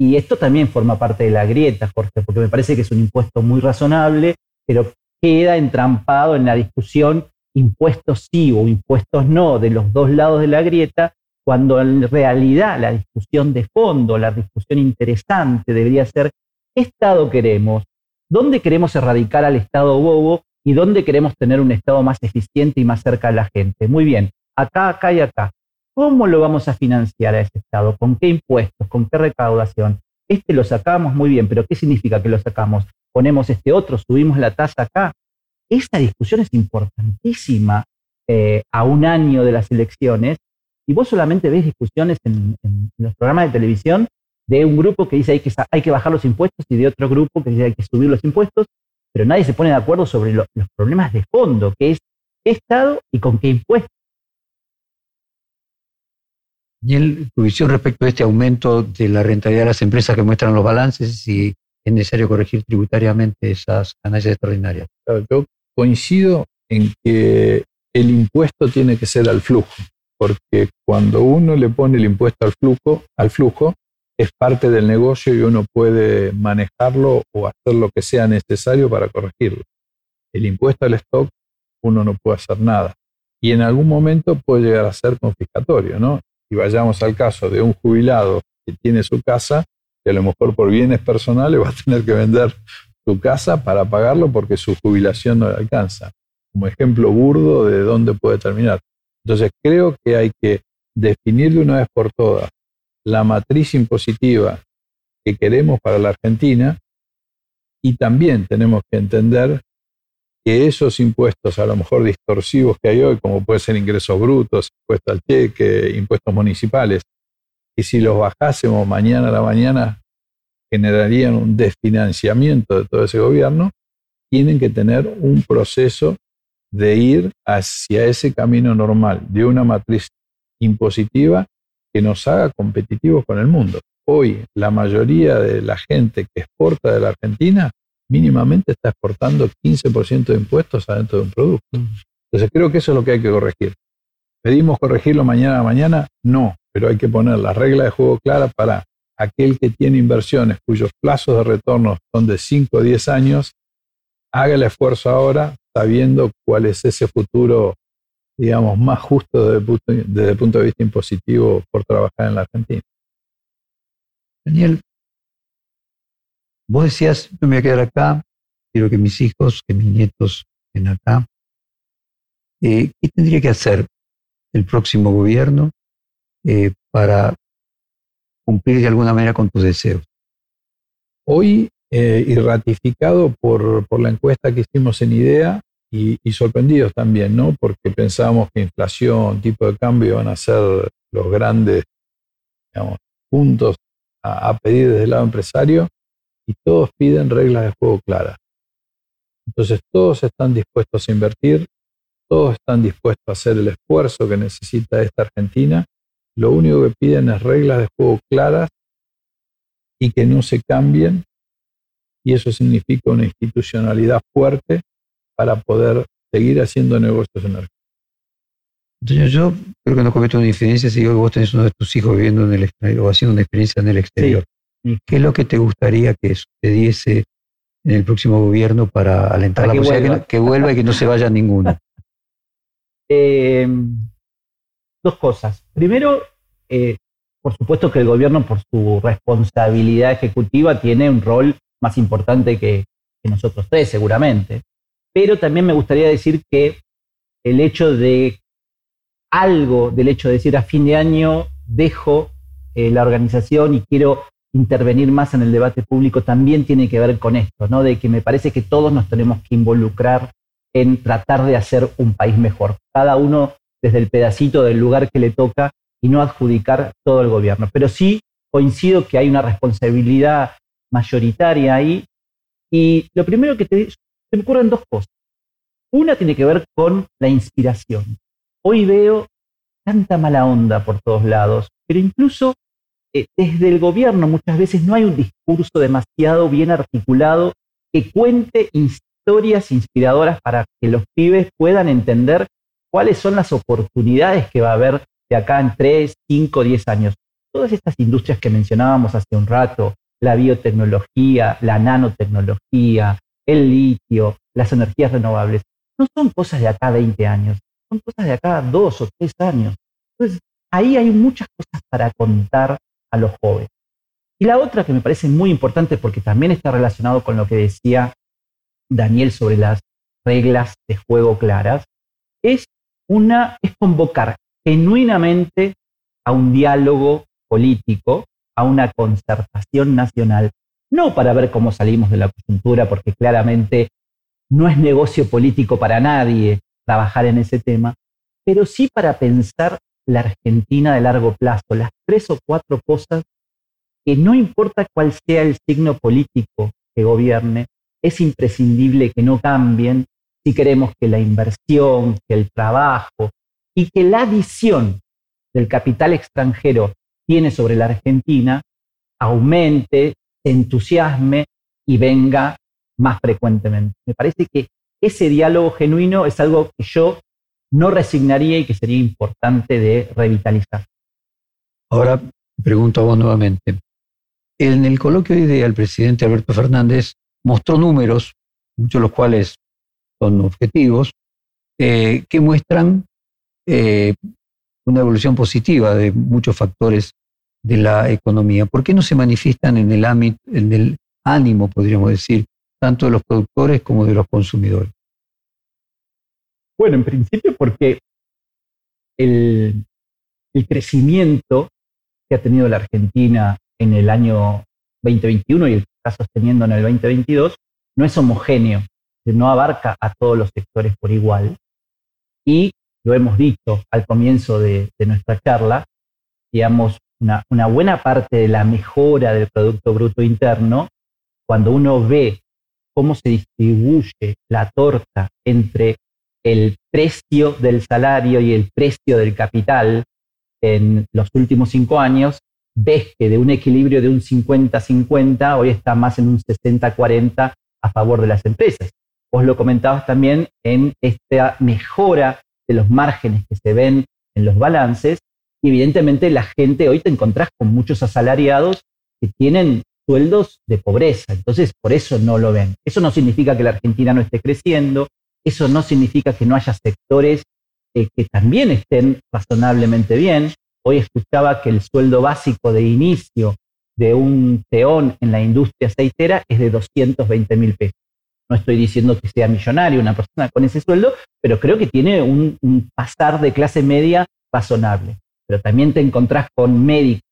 Y esto también forma parte de la grieta, Jorge, porque me parece que es un impuesto muy razonable, pero queda entrampado en la discusión impuestos sí o impuestos no de los dos lados de la grieta, cuando en realidad la discusión de fondo, la discusión interesante debería ser ¿qué Estado queremos? ¿Dónde queremos erradicar al Estado bobo y dónde queremos tener un Estado más eficiente y más cerca de la gente? Muy bien, acá, acá y acá. ¿Cómo lo vamos a financiar a ese Estado? ¿Con qué impuestos? ¿Con qué recaudación? Este lo sacamos muy bien, pero ¿qué significa que lo sacamos? Ponemos este otro, subimos la tasa acá. Esta discusión es importantísima eh, a un año de las elecciones y vos solamente ves discusiones en, los programas de televisión de un grupo que dice hay que, hay que bajar los impuestos y de otro grupo que dice hay que subir los impuestos, pero nadie se pone de acuerdo sobre los problemas de fondo, que es qué Estado y con qué impuestos. Y tu visión respecto a este aumento de la rentabilidad de las empresas que muestran los balances, si es necesario corregir tributariamente esas ganancias extraordinarias. Yo coincido en que el impuesto tiene que ser al flujo porque cuando uno le pone el impuesto al flujo, al flujo, es parte del negocio y uno puede manejarlo o hacer lo que sea necesario para corregirlo. El impuesto al stock, uno no puede hacer nada. Y en algún momento puede llegar a ser confiscatorio, ¿no? Y vayamos al caso de un jubilado que tiene su casa, que a lo mejor por bienes personales va a tener que vender su casa para pagarlo porque su jubilación no le alcanza. Como ejemplo burdo de dónde puede terminar. Entonces creo que hay que definir de una vez por todas la matriz impositiva que queremos para la Argentina y también tenemos que entender que esos impuestos a lo mejor distorsivos que hay hoy, como puede ser ingresos brutos, impuestos al cheque, impuestos municipales, que si los bajásemos mañana a la mañana generarían un desfinanciamiento de todo ese gobierno, tienen que tener un proceso de ir hacia ese camino normal, de una matriz impositiva que nos haga competitivos con el mundo. Hoy la mayoría de la gente que exporta de la Argentina mínimamente está exportando 15% de impuestos adentro de un producto. Entonces creo que eso es lo que hay que corregir. ¿Pedimos corregirlo mañana a mañana? No, pero hay que poner la regla de juego clara para aquel que tiene inversiones cuyos plazos de retorno son de 5 o 10 años, haga el esfuerzo ahora sabiendo cuál es ese futuro, digamos, más justo desde el punto, desde el punto de vista impositivo por trabajar en la Argentina. Daniel, vos decías, yo me voy a quedar acá, quiero que mis hijos, que mis nietos estén acá. Eh, ¿Qué tendría que hacer el próximo gobierno eh, para cumplir de alguna manera con tus deseos? Hoy, eh, y ratificado por, por, la encuesta que hicimos en IDEA, y, sorprendidos también, ¿no? Porque pensábamos que inflación, tipo de cambio van a ser los grandes digamos, puntos a pedir desde el lado empresario, y todos piden reglas de juego claras. Entonces todos están dispuestos a invertir, todos están dispuestos a hacer el esfuerzo que necesita esta Argentina lo único que piden es reglas de juego claras y que no se cambien, y eso significa una institucionalidad fuerte para poder seguir haciendo negocios en Argentina. yo creo que no cometo una diferencia si digo que vos tenés uno de tus hijos viviendo en el exterior o haciendo una experiencia en el exterior. ¿Qué es lo que te gustaría que sucediese en el próximo gobierno para alentar la posibilidad que, que, vuelva y que no se vaya ninguno? Eh, dos cosas. Primero, eh, por supuesto que el gobierno, por su responsabilidad ejecutiva, tiene un rol más importante que, nosotros tres, seguramente. Pero también me gustaría decir que el hecho de algo del hecho de decir a fin de año dejo eh, la organización y quiero intervenir más en el debate público también tiene que ver con esto, ¿no? De que me parece que todos nos tenemos que involucrar en tratar de hacer un país mejor. Cada uno desde el pedacito del lugar que le toca y no adjudicar todo el gobierno. Pero sí coincido que hay una responsabilidad mayoritaria ahí. Y lo primero que te, se me ocurren dos cosas. Una tiene que ver con la inspiración. Hoy veo tanta mala onda por todos lados, pero incluso eh, desde el gobierno muchas veces no hay un discurso demasiado bien articulado que cuente historias inspiradoras para que los pibes puedan entender cuáles son las oportunidades que va a haber de acá en 3, 5, 10 años. Todas estas industrias que mencionábamos hace un rato, la biotecnología, la nanotecnología, el litio, las energías renovables, no son cosas de acá 20 años, son cosas de acá 2 o 3 años. Entonces, ahí hay muchas cosas para contar a los jóvenes. Y la otra que me parece muy importante porque también está relacionado con lo que decía Daniel sobre las reglas de juego claras, es una es convocar genuinamente a un diálogo político, a una concertación nacional, no para ver cómo salimos de la coyuntura, porque claramente no es negocio político para nadie trabajar en ese tema, pero sí para pensar la Argentina de largo plazo, las tres o cuatro cosas que no importa cuál sea el signo político que gobierne, es imprescindible que no cambien si queremos que la inversión, que el trabajo y que la visión del capital extranjero tiene sobre la Argentina aumente, se entusiasme y venga más frecuentemente. Me parece que ese diálogo genuino es algo que yo no resignaría y que sería importante de revitalizar. Ahora pregunto a vos nuevamente. En el coloquio de idea, el presidente Alberto Fernández mostró números, muchos de los cuales son objetivos, eh, que muestran eh, una evolución positiva de muchos factores de la economía. ¿Por qué no se manifiestan en el, ámbito, en el ánimo, podríamos decir, tanto de los productores como de los consumidores? Bueno, en principio porque el, crecimiento que ha tenido la Argentina en el año 2021 y está sosteniendo en el 2022 no es homogéneo no abarca a todos los sectores por igual. Y lo hemos dicho al comienzo de, nuestra charla, digamos, una, una, buena parte de la mejora del Producto Bruto Interno, cuando uno ve cómo se distribuye la torta entre el precio del salario y el precio del capital en los últimos cinco años, ves que de un equilibrio de un 50-50, hoy está más en un 60-40 a favor de las empresas. Vos lo comentabas también en esta mejora de los márgenes que se ven en los balances y evidentemente la gente hoy te encontrás con muchos asalariados que tienen sueldos de pobreza, entonces por eso no lo ven. Eso no significa que la Argentina no esté creciendo, eso no significa que no haya sectores eh, que también estén razonablemente bien. Hoy escuchaba que el sueldo básico de inicio de un peón en la industria aceitera es de 220 mil pesos. No estoy diciendo que sea millonario una persona con ese sueldo, pero creo que tiene un, pasar de clase media razonable. Pero también te encontrás con médicos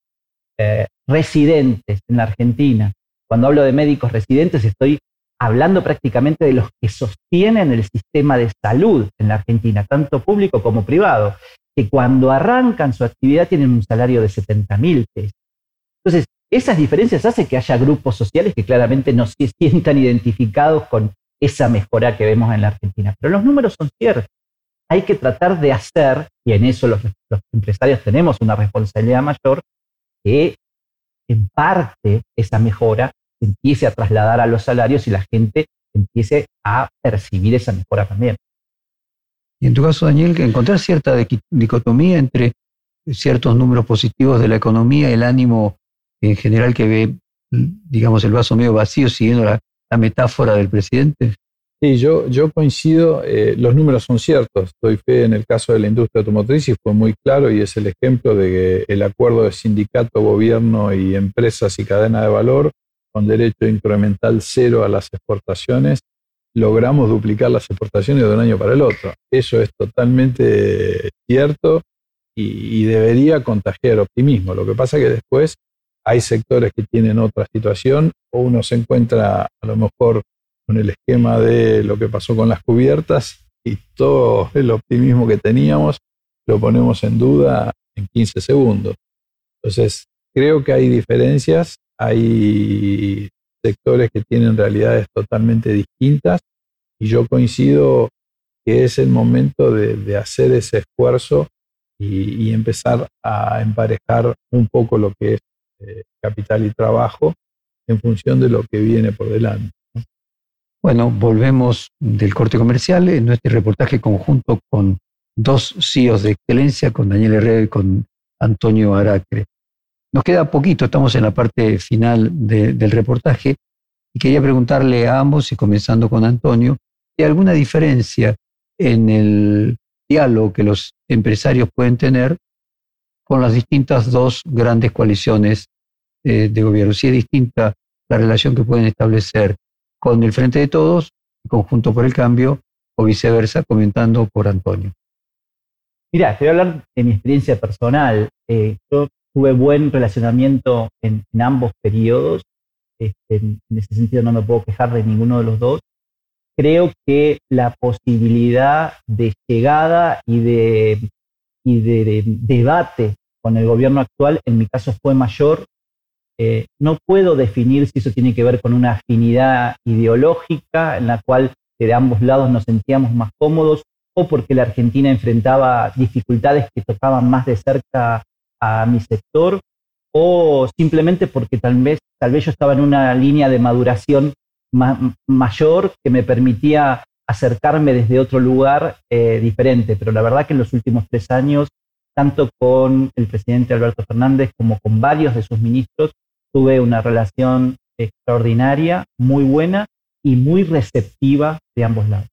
eh, residentes en la Argentina. Cuando hablo de médicos residentes estoy hablando prácticamente de los que sostienen el sistema de salud en la Argentina, tanto público como privado, que cuando arrancan su actividad tienen un salario de 70 mil pesos. Entonces, esas diferencias hacen que haya grupos sociales que claramente no se sientan identificados con esa mejora que vemos en la Argentina. Pero los números son ciertos. Hay que tratar de hacer, y en eso los, empresarios tenemos una responsabilidad mayor, que en parte esa mejora empiece a trasladar a los salarios y la gente empiece a percibir esa mejora también. Y en tu caso, Daniel, que encontrar cierta dicotomía entre ciertos números positivos de la economía, el ánimo en general que ve, digamos, el vaso medio vacío siguiendo la, metáfora del presidente? Sí, yo, yo coincido, eh, los números son ciertos, doy fe en el caso de la industria automotriz y fue muy claro y es el ejemplo de que el acuerdo de sindicato, gobierno y empresas y cadena de valor con derecho incremental cero a las exportaciones, logramos duplicar las exportaciones de un año para el otro. Eso es totalmente cierto y, y debería contagiar optimismo. Lo que pasa es que después hay sectores que tienen otra situación o uno se encuentra a lo mejor con el esquema de lo que pasó con las cubiertas y todo el optimismo que teníamos lo ponemos en duda en 15 segundos. Entonces, creo que hay diferencias, hay sectores que tienen realidades totalmente distintas y yo coincido que es el momento de, hacer ese esfuerzo y, y, empezar a emparejar un poco lo que es eh, capital y trabajo en función de lo que viene por delante. Bueno, volvemos del corte comercial en nuestro reportaje conjunto con dos CEOs de excelencia, con Daniel Herrera y con Antonio Aracre. Nos queda poquito, estamos en la parte final del reportaje y quería preguntarle a ambos, y comenzando con Antonio, ¿hay alguna diferencia en el diálogo que los empresarios pueden tener con las distintas dos grandes coaliciones eh, de gobierno. Si es distinta la relación que pueden establecer con el Frente de Todos, Conjunto por el Cambio, o viceversa, comentando por Antonio. Mira, te voy a hablar de mi experiencia personal. Eh, yo tuve buen relacionamiento en, ambos periodos. Este, en ese sentido no me puedo quejar de ninguno de los dos. Creo que la posibilidad de llegada y de debate con el gobierno actual, en mi caso fue mayor. Eh, no puedo definir si eso tiene que ver con una afinidad ideológica en la cual de ambos lados nos sentíamos más cómodos o porque la Argentina enfrentaba dificultades que tocaban más de cerca a mi sector o simplemente porque tal vez, tal vez yo estaba en una línea de maduración mayor que me permitía acercarme desde otro lugar eh, diferente. Pero la verdad que en los últimos tres años tanto con el presidente Alberto Fernández como con varios de sus ministros, tuve una relación extraordinaria, muy buena y muy receptiva de ambos lados.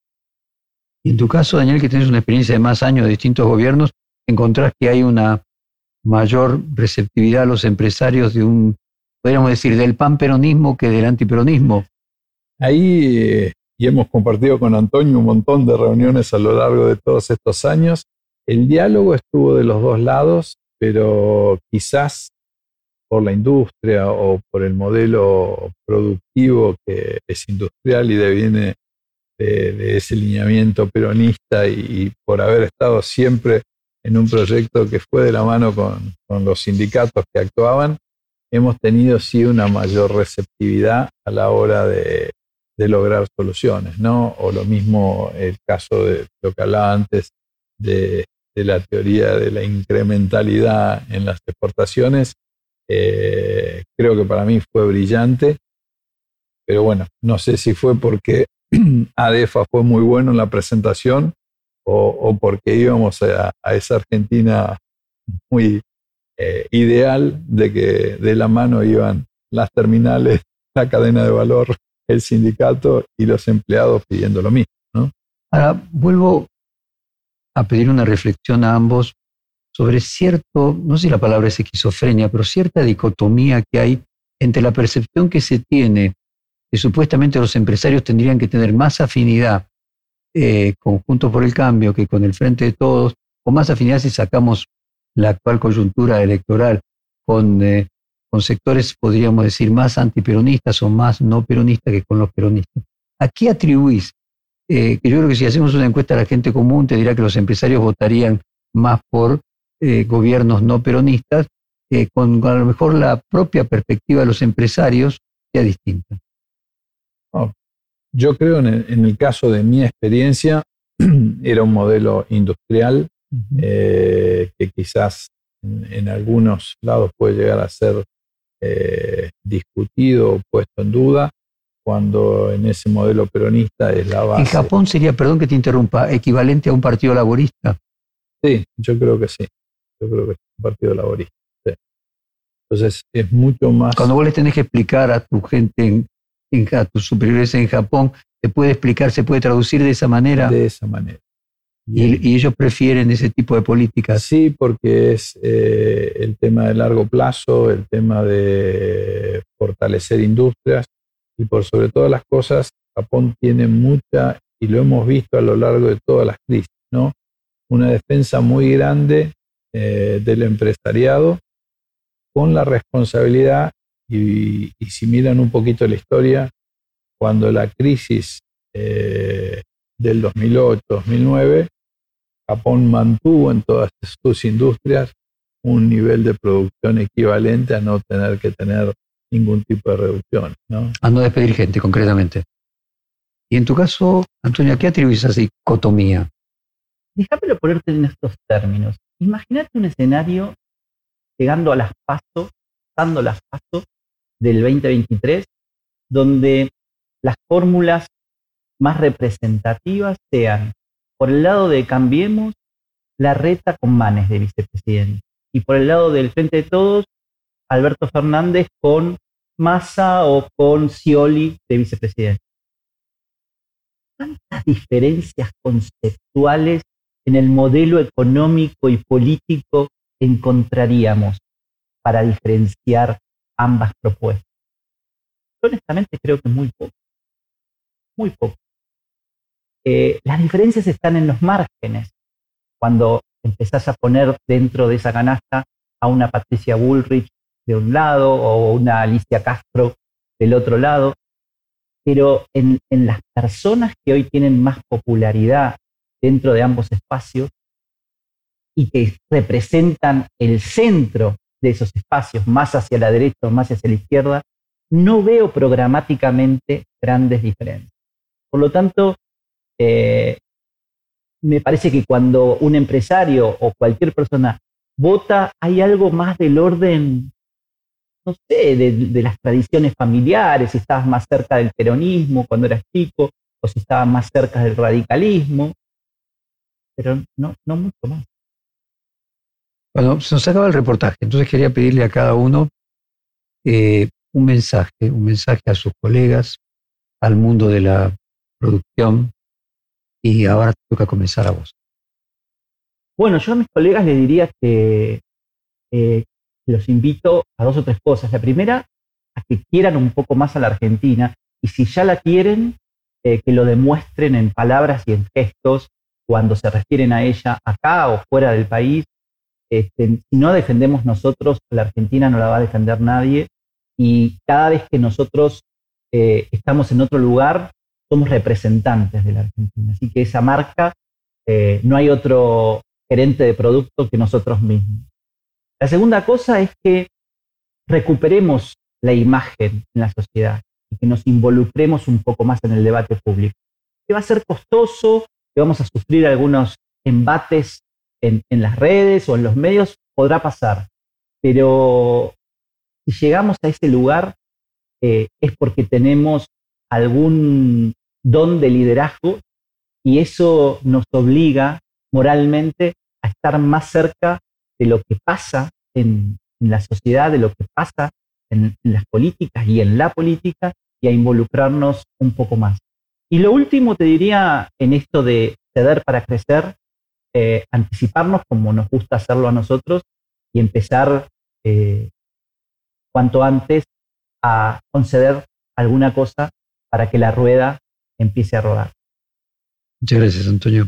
Y en tu caso, Daniel, que tienes una experiencia de más años de distintos gobiernos, ¿encontrás que hay una mayor receptividad a los empresarios de un, podríamos decir, del panperonismo que del antiperonismo? Ahí, eh, y hemos compartido con Antonio un montón de reuniones a lo largo de todos estos años, el diálogo estuvo de los dos lados, pero quizás por la industria o por el modelo productivo que es industrial y deviene de, ese lineamiento peronista y, por haber estado siempre en un proyecto que fue de la mano con, los sindicatos que actuaban, hemos tenido sí una mayor receptividad a la hora de, de lograr soluciones, ¿no? O lo mismo el caso de lo que hablaba antes de de la teoría de la incrementalidad en las exportaciones, eh, creo que para mí fue brillante. pero bueno, no sé si fue porque ADEFA fue muy bueno en la presentación o, porque íbamos a, esa Argentina muy eh, ideal de que de la mano iban las terminales, la cadena de valor, el sindicato y los empleados pidiendo lo mismo. Ahora, vuelvo a pedir una reflexión a ambos sobre cierto, no sé si la palabra es esquizofrenia, pero cierta dicotomía que hay entre la percepción que se tiene que supuestamente los empresarios tendrían que tener más afinidad eh, con por el Cambio que con el Frente de Todos, o más afinidad si sacamos la actual coyuntura electoral con, eh, con sectores, podríamos decir, más antiperonistas o más no peronistas que con los peronistas. ¿A qué atribuís? Eh, que yo creo que si hacemos una encuesta a la gente común, te dirá que los empresarios votarían más por eh, gobiernos no peronistas, con, a lo mejor la propia perspectiva de los empresarios sea distinta. yo creo en el, caso de mi experiencia, era un modelo industrial eh, que quizás en, algunos lados puede llegar a ser eh, discutido o puesto en duda, cuando en ese modelo peronista es la base. ¿En Japón sería, perdón que te interrumpa, equivalente a un partido laborista? Sí, yo creo que sí. Yo creo que es un partido laborista. Entonces es mucho más. Cuando vos le tenés que explicar a tu gente, en, a tus superiores en Japón, se puede explicar, se puede traducir de esa manera. De esa manera. Y, ellos prefieren ese tipo de políticas. Sí, porque es eh, el tema de largo plazo, el tema de fortalecer industrias y por sobre todas las cosas, Japón tiene mucha, y lo hemos visto a lo largo de todas las crisis, ¿no? Una defensa muy grande eh, del empresariado con la responsabilidad, y, si miran un poquito la historia, cuando la crisis eh, del 2008-2009, Japón mantuvo en todas sus industrias un nivel de producción equivalente a no tener que tener ningún tipo de reducción. ¿no? A no despedir gente, concretamente. Y en tu caso, Antonio, ¿a qué atribuyes a dicotomía? Déjamelo ponerte en estos términos. Imagínate un escenario llegando a las pasos, dando las pasos del 2023, donde las fórmulas más representativas sean, por el lado de Cambiemos, la reta con Manes de vicepresidente. Y por el lado del Frente de Todos, Alberto Fernández con Massa o con Scioli de vicepresidente. ¿Cuántas diferencias conceptuales en el modelo económico y político encontraríamos para diferenciar ambas propuestas? honestamente creo que muy poco. Muy poco. Eh, las diferencias están en los márgenes. Cuando empezás a poner dentro de esa canasta a una Patricia Bullrich de un lado o una Alicia Castro del otro lado, pero en, las personas que hoy tienen más popularidad dentro de ambos espacios y que representan el centro de esos espacios, más hacia la derecha o más hacia la izquierda, no veo programáticamente grandes diferencias. Por lo tanto, eh, me parece que cuando un empresario o cualquier persona vota, hay algo más del orden, no sé, de, las tradiciones familiares, si estabas más cerca del peronismo cuando eras chico, o si estabas más cerca del radicalismo, pero no, no mucho más. Bueno, se nos acaba el reportaje, entonces quería pedirle a cada uno eh, un mensaje, un mensaje a sus colegas, al mundo de la producción, y ahora toca comenzar a vos. Bueno, yo a mis colegas les diría que eh, los invito a dos o tres cosas. La primera, a que quieran un poco más a la Argentina y si ya la quieren, eh, que lo demuestren en palabras y en gestos cuando se refieren a ella acá o fuera del país. Este, si no defendemos nosotros, la Argentina no la va a defender nadie y cada vez que nosotros eh, estamos en otro lugar, somos representantes de la Argentina. Así que esa marca, eh, no hay otro gerente de producto que nosotros mismos. La segunda cosa es que recuperemos la imagen en la sociedad y que nos involucremos un poco más en el debate público. Que va a ser costoso, que vamos a sufrir algunos embates en, las redes o en los medios, podrá pasar. Pero si llegamos a ese lugar, eh, es porque tenemos algún don de liderazgo y eso nos obliga moralmente a estar más cerca de lo que pasa en, la sociedad, de lo que pasa en, las políticas y en la política y a involucrarnos un poco más. Y lo último te diría en esto de ceder para crecer, eh, anticiparnos como nos gusta hacerlo a nosotros y empezar eh, cuanto antes a conceder alguna cosa para que la rueda empiece a rodar. Muchas gracias, Antonio.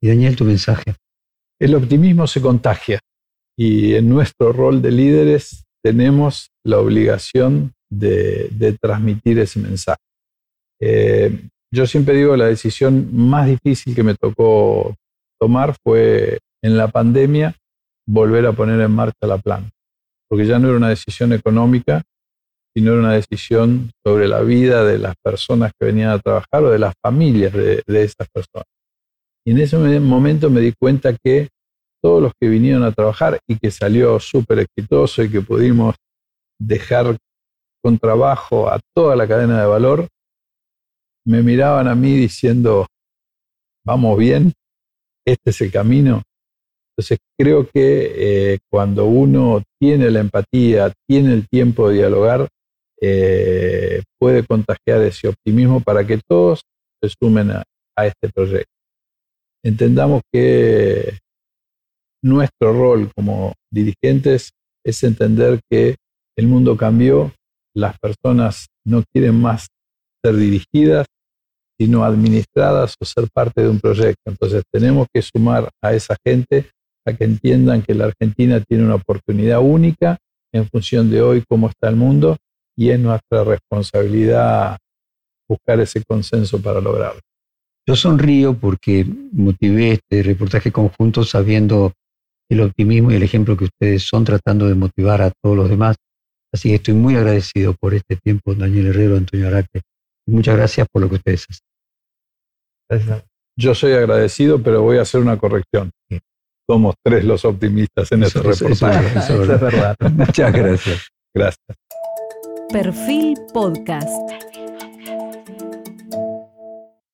Y Daniel, tu mensaje. El optimismo se contagia y en nuestro rol de líderes tenemos la obligación de, transmitir ese mensaje. Eh, yo siempre digo, la decisión más difícil que me tocó tomar fue en la pandemia volver a poner en marcha la planta, porque ya no era una decisión económica, sino era una decisión sobre la vida de las personas que venían a trabajar o de las familias de, de esas personas. Y en ese momento me di cuenta que todos los que vinieron a trabajar y que salió súper exitoso y que pudimos dejar con trabajo a toda la cadena de valor, me miraban a mí diciendo, vamos bien, este es el camino. Entonces creo que eh, cuando uno tiene la empatía, tiene el tiempo de dialogar, eh, puede contagiar ese optimismo para que todos se sumen a, a este proyecto. Entendamos que nuestro rol como dirigentes es entender que el mundo cambió, las personas no quieren más ser dirigidas, sino administradas o ser parte de un proyecto. Entonces tenemos que sumar a esa gente a que entiendan que la Argentina tiene una oportunidad única en función de hoy cómo está el mundo y es nuestra responsabilidad buscar ese consenso para lograrlo. Yo sonrío porque motivé este reportaje conjunto sabiendo el optimismo y el ejemplo que ustedes son tratando de motivar a todos los demás. Así que estoy muy agradecido por este tiempo, Daniel Herrero, Antonio Araque. Muchas gracias por lo que ustedes hacen. Yo soy agradecido, pero voy a hacer una corrección. Somos tres los optimistas en este reportaje. Eso es verdad. Muchas gracias. Gracias. Perfil Podcast.